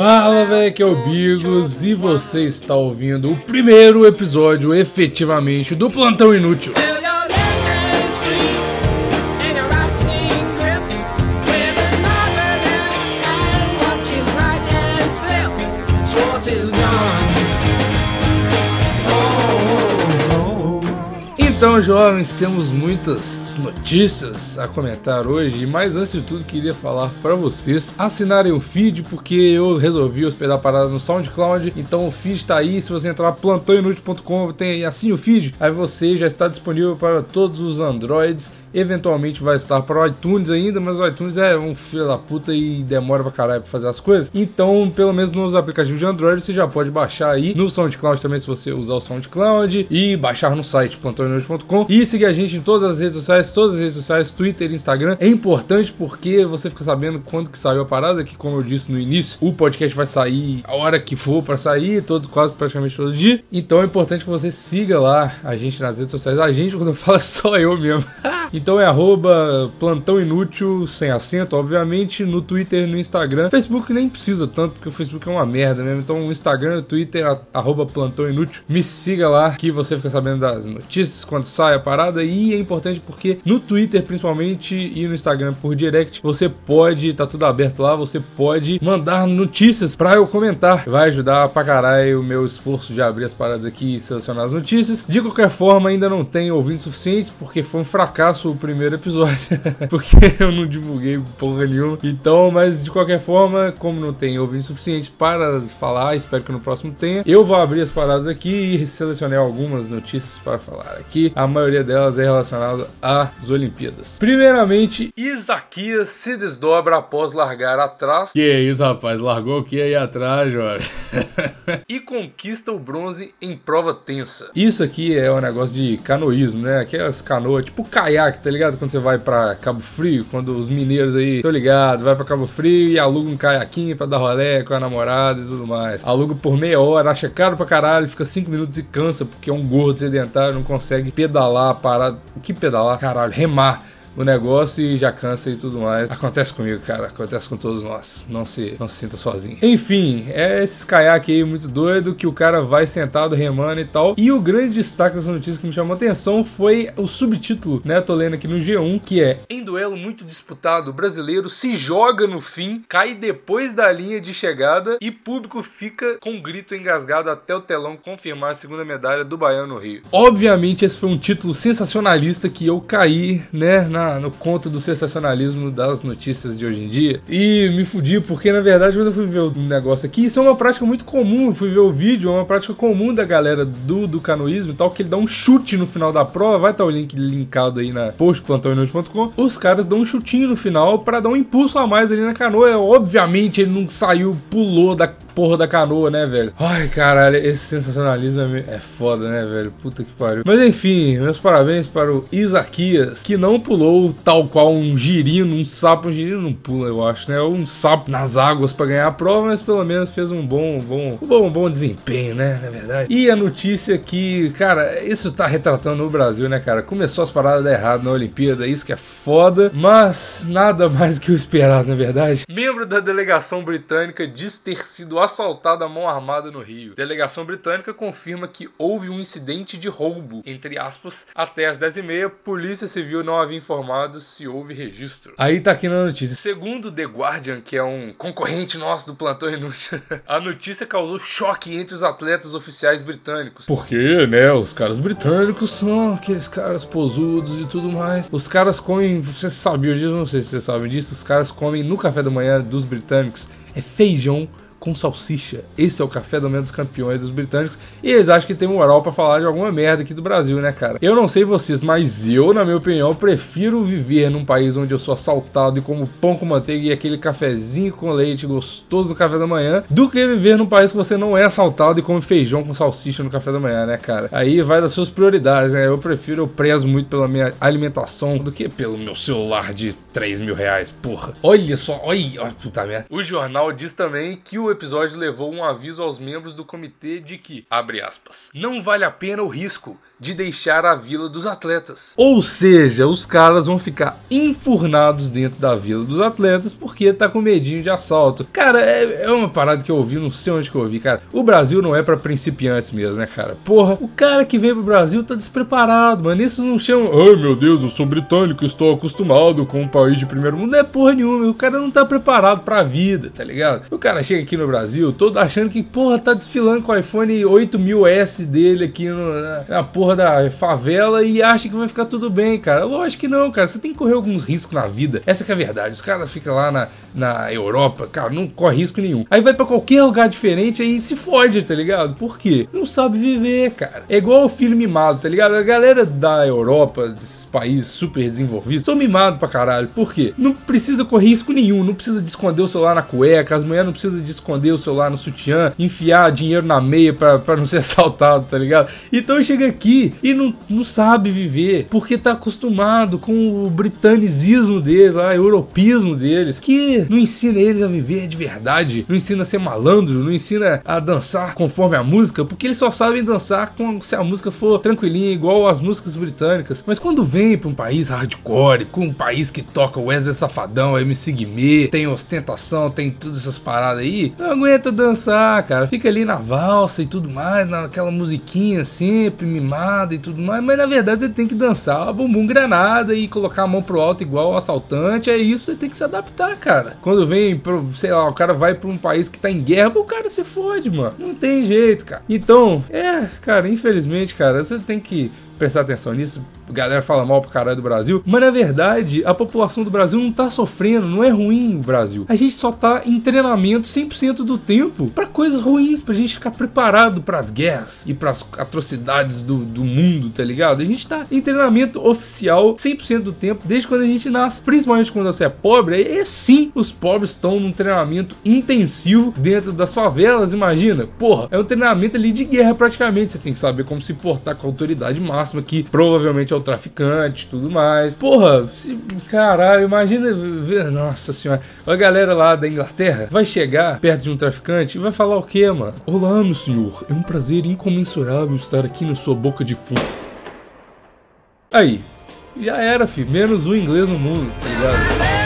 Fala, velho, que é o Bigos e você está ouvindo o primeiro episódio efetivamente do Plantão Inútil. Então, jovens, temos muitas notícias a comentar hoje, mas antes de tudo queria falar para vocês assinarem o feed porque eu resolvi hospedar a parada no SoundCloud, então o feed tá aí, se você entrar plantãoinútil.com, tem aí assim o feed, aí você já está disponível para todos os Androids, eventualmente vai estar para o iTunes ainda, mas o iTunes é um filho da puta e demora pra caralho pra fazer as coisas. Então, pelo menos nos aplicativos de Android, você já pode baixar aí no SoundCloud também, se você usar o SoundCloud, e baixar no site plantõeinútil.com e seguir a gente em todas as redes sociais, todas as redes sociais, Twitter, Instagram. É importante porque você fica sabendo quando que saiu a parada, que como eu disse no início, o podcast vai sair a hora que for para sair, todo quase praticamente todo dia. Então é importante que você siga lá a gente nas redes sociais. A gente, quando eu falo, é só eu mesmo. Então é arroba plantão inútil, sem acento, obviamente, no Twitter e no Instagram. Facebook nem precisa tanto, porque o Facebook é uma merda mesmo. Então o Instagram Twitter, arroba plantão inútil. Me siga lá, que você fica sabendo das notícias quando sai a parada. E é importante porque no Twitter, principalmente, e no Instagram por direct, você pode, tá tudo aberto lá, você pode mandar notícias pra eu comentar. Vai ajudar pra caralho o meu esforço de abrir as paradas aqui e selecionar as notícias. De qualquer forma, ainda não tenho ouvintes suficientes, porque foi um fracasso o primeiro episódio. porque eu não divulguei porra nenhuma. Então, mas de qualquer forma, como não tem ouvintes suficientes para falar, espero que no próximo tenha. Eu vou abrir as paradas aqui e selecionei algumas notícias para falar aqui. A maioria delas é relacionada às Olimpíadas. Primeiramente, Isaquias se desdobra após largar atrás. Que isso, rapaz? Largou o que aí atrás, jovem? e conquista o bronze em prova tensa. Isso aqui é um negócio de canoísmo, né? Aquelas canoas, tipo caiaque, tá ligado? Quando você vai pra Cabo Frio, quando os mineiros aí, tô ligado, vai pra Cabo Frio e aluga um caiaquinho pra dar rolé com a namorada e tudo mais. Aluga por meia hora, acha caro pra caralho, fica cinco minutos e cansa, porque é um gordo sedentário, não consegue pedalar, parar. O que pedalar? Caralho, remar o negócio e já cansa e tudo mais. Acontece comigo, cara. Acontece com todos nós. Não se, não se sinta sozinho. Enfim, é esses caiaque aí muito doido que o cara vai sentado remando e tal. E o grande destaque dessa notícia que me chamou a atenção foi o subtítulo, né? Tô lendo aqui no G1, que é Em duelo muito disputado, o brasileiro se joga no fim, cai depois da linha de chegada e público fica com um grito engasgado até o telão confirmar a segunda medalha do Baiano no Rio. Obviamente, esse foi um título sensacionalista que eu caí, né, na, no conto do sensacionalismo das notícias de hoje em dia. E me fudi, porque na verdade, quando eu fui ver o negócio aqui, isso é uma prática muito comum. Eu fui ver o vídeo, é uma prática comum da galera do, do canoísmo e tal, que ele dá um chute no final da prova. Vai estar o link linkado aí na post plantãoinútil.com. Os caras dão um chutinho no final para dar um impulso a mais ali na canoa. Obviamente, ele não saiu, pulou da porra da canoa, né, velho? Ai, caralho, esse sensacionalismo é, me- é foda, né, velho? Puta que pariu. Mas enfim, meus parabéns para o Isaquias, que não pulou tal qual um girino, um sapo. Um girino não pula, eu acho, né? Um sapo nas águas para ganhar a prova, mas pelo menos fez um bom, bom, um bom, bom desempenho, né? Na verdade. E a notícia que, cara, isso tá retratando o Brasil, né, cara? Começou as paradas errado na Olimpíada, isso que é foda, mas nada mais que o esperado, na verdade. Membro da delegação britânica diz ter sido assaltado à mão armada no Rio. Delegação britânica confirma que houve um incidente de roubo, entre aspas, até as 10h30. Polícia Civil não havia informado se houve registro. Aí tá aqui na notícia. Segundo The Guardian, que é um concorrente nosso do Plantão Inútil, a notícia causou choque entre os atletas oficiais britânicos. Porque, né, os caras britânicos são aqueles caras posudos e tudo mais. Os caras comem, você sabia disso? Não sei se você sabe disso. Os caras comem no café da manhã dos britânicos é feijão com salsicha. Esse é o café da manhã dos campeões dos britânicos. E eles acham que tem moral pra falar de alguma merda aqui do Brasil, né, cara? Eu não sei vocês, mas eu, na minha opinião, prefiro viver num país onde eu sou assaltado e como pão com manteiga e aquele cafezinho com leite gostoso no café da manhã, do que viver num país que você não é assaltado e come feijão com salsicha no café da manhã, né, cara? Aí vai das suas prioridades, né? Eu prefiro, eu prezo muito pela minha alimentação do que pelo meu celular de 3 mil reais, porra. Olha só, olha, olha puta merda. O jornal diz também que o o episódio levou um aviso aos membros do comitê de que, abre aspas, não vale a pena o risco de deixar a vila dos atletas. Ou seja, os caras vão ficar enfurnados dentro da vila dos atletas porque tá com medinho de assalto. Cara, é, é uma parada que eu ouvi, não sei onde que eu ouvi, cara. O Brasil não é para principiantes mesmo, né, cara? Porra, o cara que vem pro Brasil tá despreparado, mano. Isso não chama, ai meu Deus, eu sou britânico, estou acostumado com um país de primeiro mundo. Não é porra nenhuma, o cara não tá preparado pra vida, tá ligado? O cara chega aqui no Brasil todo achando que, porra, tá desfilando com o iPhone 8000S dele aqui no, na, na porra da favela e acha que vai ficar tudo bem, cara. Lógico que não, cara. Você tem que correr alguns riscos na vida. Essa que é a verdade. Os caras ficam lá na, na Europa, cara, não corre risco nenhum. Aí vai pra qualquer lugar diferente aí se fode, tá ligado? Por quê? Não sabe viver, cara. É igual o filho mimado, tá ligado? A galera da Europa, desses países super desenvolvidos, são mimados pra caralho. Por quê? Não precisa correr risco nenhum. Não precisa de esconder o celular na cueca. As mulheres não precisam de esconder o celular no sutiã, enfiar dinheiro na meia pra não ser assaltado, tá ligado? Então chega aqui e não, não sabe viver porque tá acostumado com o britanicismo deles, lá, europismo deles, que não ensina eles a viver de verdade, não ensina a ser malandro, não ensina a dançar conforme a música, porque eles só sabem dançar com, se a música for tranquilinha, igual as músicas britânicas. Mas quando vem pra um país hardcore, com um país que toca Wesley Safadão, MC Guimê, tem ostentação, tem todas essas paradas aí, não aguenta dançar, cara. Fica ali na valsa e tudo mais, naquela musiquinha sempre mimada e tudo mais, mas na verdade você tem que dançar bumbum granada e colocar a mão pro alto igual o assaltante, é isso, você tem que se adaptar, cara. Quando vem, pro, sei lá, o cara vai pra um país que tá em guerra, o cara se fode, mano. Não tem jeito, cara. Então, é, cara, infelizmente, cara, você tem que prestar atenção nisso. A galera fala mal pro caralho do Brasil, mas na verdade a população do Brasil não tá sofrendo, não é ruim o Brasil. A gente só tá em treinamento 100% do tempo para coisas ruins, pra gente ficar preparado para as guerras e para as atrocidades do, do mundo, tá ligado? A gente tá em treinamento oficial 100% do tempo desde quando a gente nasce, principalmente quando você é pobre. Aí sim, os pobres estão num treinamento intensivo dentro das favelas, imagina. Porra, é um treinamento ali de guerra praticamente. Você tem que saber como se portar com a autoridade máxima que provavelmente é o traficante tudo mais. Porra, se, caralho, imagina ver. Nossa senhora, a galera lá da Inglaterra vai chegar perto de um traficante e vai falar o quê, mano? Olá, meu senhor, é um prazer incomensurável estar aqui na sua boca de fundo. Aí, já era, filho, menos um inglês no mundo, tá ligado?